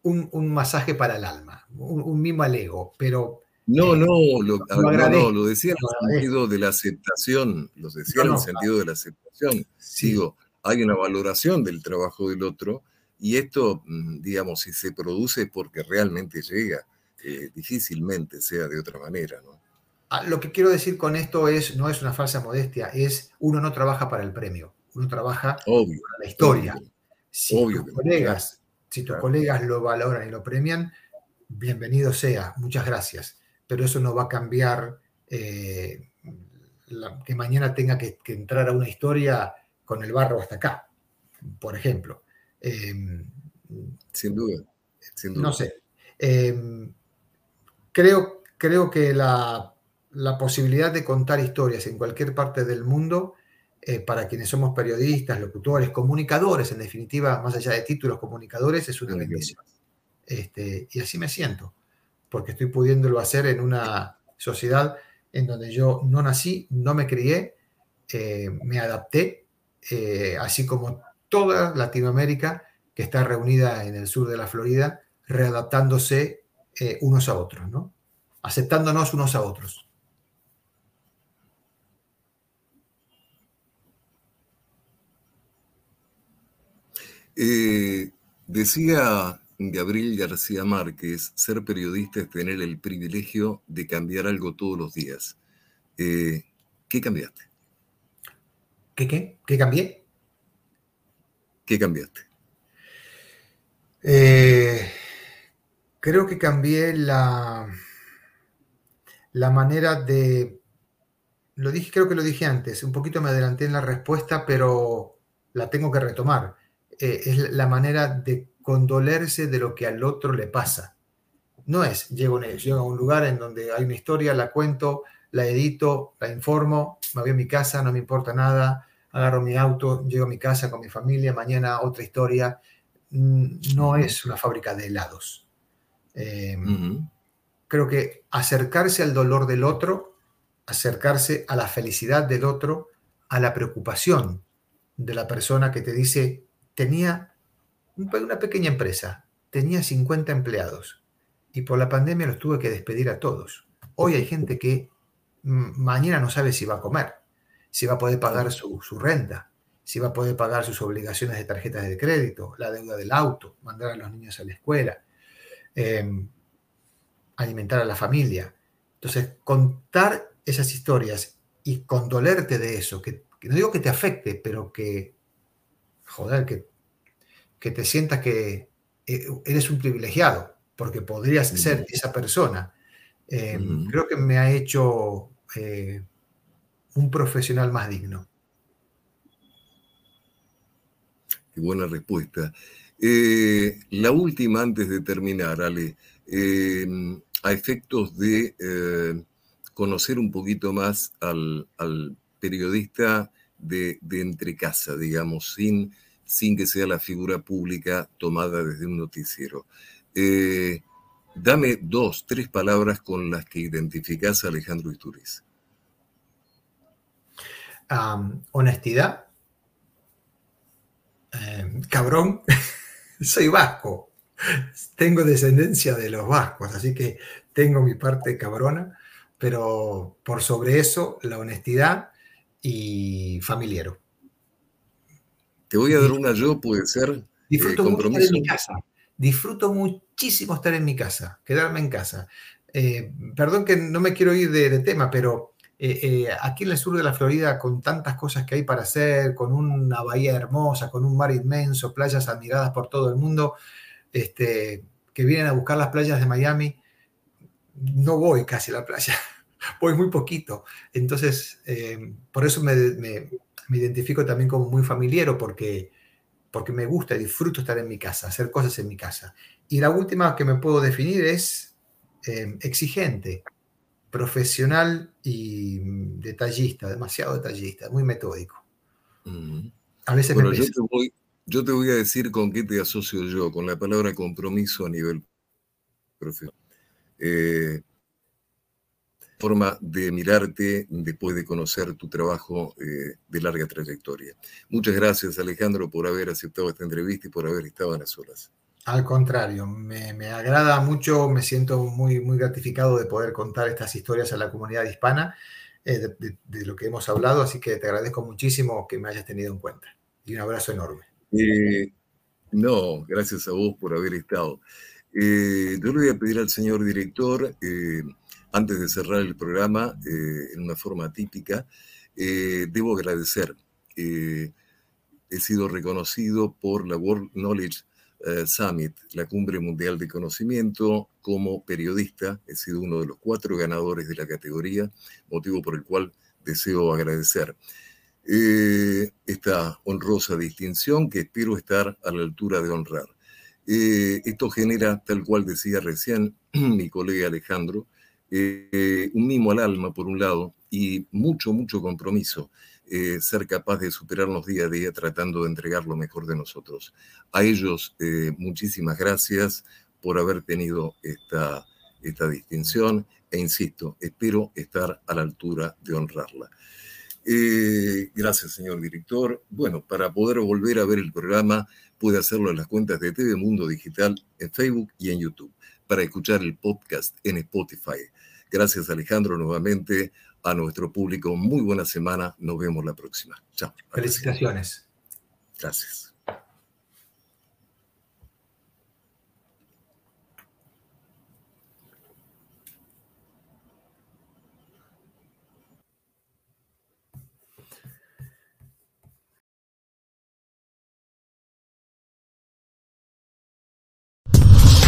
B: un, un, masaje para el alma, un, un mimo al ego, pero...
C: No, eh, no, lo, no, lo decía en el sentido de la aceptación, lo decía en el sentido de la aceptación. Sigo, hay una valoración del trabajo del otro y esto, mm, digamos, si se produce porque realmente llega, eh, difícilmente sea de otra manera, ¿no?
B: Ah, lo que quiero decir con esto es, no es una falsa modestia, es uno no trabaja para el premio, uno trabaja para la historia. si tus colegas, si tus colegas lo valoran y lo premian, bienvenido sea, muchas gracias. Pero eso no va a cambiar eh, que mañana tenga que, que entrar a una historia con el barro hasta acá, por ejemplo. Em,
C: sin, duda,
B: No sé. Em, creo, creo que la, posibilidad de contar historias en cualquier parte del mundo, eh, para quienes somos periodistas, locutores, comunicadores, en definitiva, más allá de títulos, comunicadores, es una bendición. Este, y así me siento, porque estoy pudiéndolo hacer en una sociedad en donde yo no nací, no me crié, eh, me adapté eh, así como toda Latinoamérica que está reunida en el sur de la Florida, readaptándose eh, unos a otros, ¿no? aceptándonos unos a otros.
C: Eh, decía Gabriel García Márquez, ser periodista es tener el privilegio de cambiar algo todos los días. Eh, ¿Qué cambiaste?
B: ¿Qué qué? ¿Qué cambié?
C: ¿Qué cambiaste?
B: Eh, creo que cambié la, la manera de... Lo dije, creo que lo dije antes, un poquito me adelanté en la respuesta, pero la tengo que retomar. Eh, es la manera de condolerse de lo que al otro le pasa. No es, llego, llego a un lugar en donde hay una historia, la cuento, la edito, la informo, me voy a mi casa, no me importa nada, agarro mi auto, llego a mi casa con mi familia, mañana otra historia. Mm, no es una fábrica de helados. Em, creo que acercarse al dolor del otro, acercarse a la felicidad del otro, a la preocupación de la persona que te dice, tenía una pequeña empresa, tenía 50 empleados y por la pandemia los tuve que despedir a todos. Hoy hay gente que mañana no sabe si va a comer, si va a poder pagar su, renta, si va a poder pagar sus obligaciones de tarjetas de crédito, la deuda del auto, mandar a los niños a la escuela, em, alimentar a la familia. Entonces, contar esas historias y condolerte de eso, que, no digo que te afecte, pero que, joder, que, que te sientas que eh, eres un privilegiado, porque podrías ser esa persona. Em, creo que me ha hecho eh, un profesional más digno.
C: Qué buena respuesta. Eh, la última antes de terminar, Ale, eh, a efectos de eh, conocer un poquito más al, periodista de, de, entre casa, digamos, sin, sin que sea la figura pública tomada desde un noticiero. dame dos, tres palabras con las que identificas a Alejandro Isturiz
B: honestidad, em, cabrón, soy vasco, tengo descendencia de los vascos, así que tengo mi parte cabrona, pero por sobre eso la honestidad y familiero.
C: Te voy a dar una yo, puede ser. Eh,
B: disfruto mucho estar en mi casa. Disfruto muchísimo estar en mi casa, quedarme en casa. Eh, perdón que no me quiero ir de tema, pero eh, eh, aquí en el sur de la Florida, con tantas cosas que hay para hacer, con una bahía hermosa, con un mar inmenso, playas admiradas por todo el mundo, este, que vienen a buscar las playas de Miami, no voy casi a la playa, voy muy poquito. Entonces, eh, por eso me, identifico también como muy familiero, porque, porque me gusta, disfruto estar en mi casa, hacer cosas en mi casa. Y la última que me puedo definir es exigente profesional y detallista, demasiado detallista, muy metódico.
C: A veces me yo, te voy, yo te voy a decir con qué te asocio yo, con la palabra compromiso a nivel profesional. Eh, forma de mirarte después de conocer tu trabajo eh, de larga trayectoria. Muchas gracias, Alejandro, por haber aceptado esta entrevista y por haber estado en las olas.
B: Al contrario, me, agrada mucho, me siento muy, muy gratificado de poder contar estas historias a la comunidad hispana eh, de, lo que hemos hablado, así que te agradezco muchísimo que me hayas tenido en cuenta. Y un abrazo enorme.
C: Eh, no, gracias a vos por haber estado. Eh, yo le voy a pedir al señor director, antes de cerrar el programa, en una forma típica, debo agradecer. he sido reconocido por la World Knowledge eh, Summit, la Cumbre Mundial de Conocimiento, como periodista. He sido uno de los cuatro ganadores de la categoría, motivo por el cual deseo agradecer eh, esta honrosa distinción que espero estar a la altura de honrar. Eh, esto genera, tal cual decía recién mi colega Alejandro, un mimo al alma, por un lado, y mucho, mucho compromiso eh, ser capaz de superarnos día a día tratando de entregar lo mejor de nosotros. A ellos, eh, muchísimas gracias por haber tenido esta, esta distinción e insisto, espero estar a la altura de honrarla. Eh, gracias, señor director. Bueno, para poder volver a ver el programa, puede hacerlo en las cuentas de TV Mundo Digital en Facebook y en YouTube. Para escuchar el podcast en Spotify. Gracias, Alejandro, nuevamente a nuestro público. Muy buena semana. Nos vemos la próxima. Chao.
B: Felicitaciones.
C: Gracias.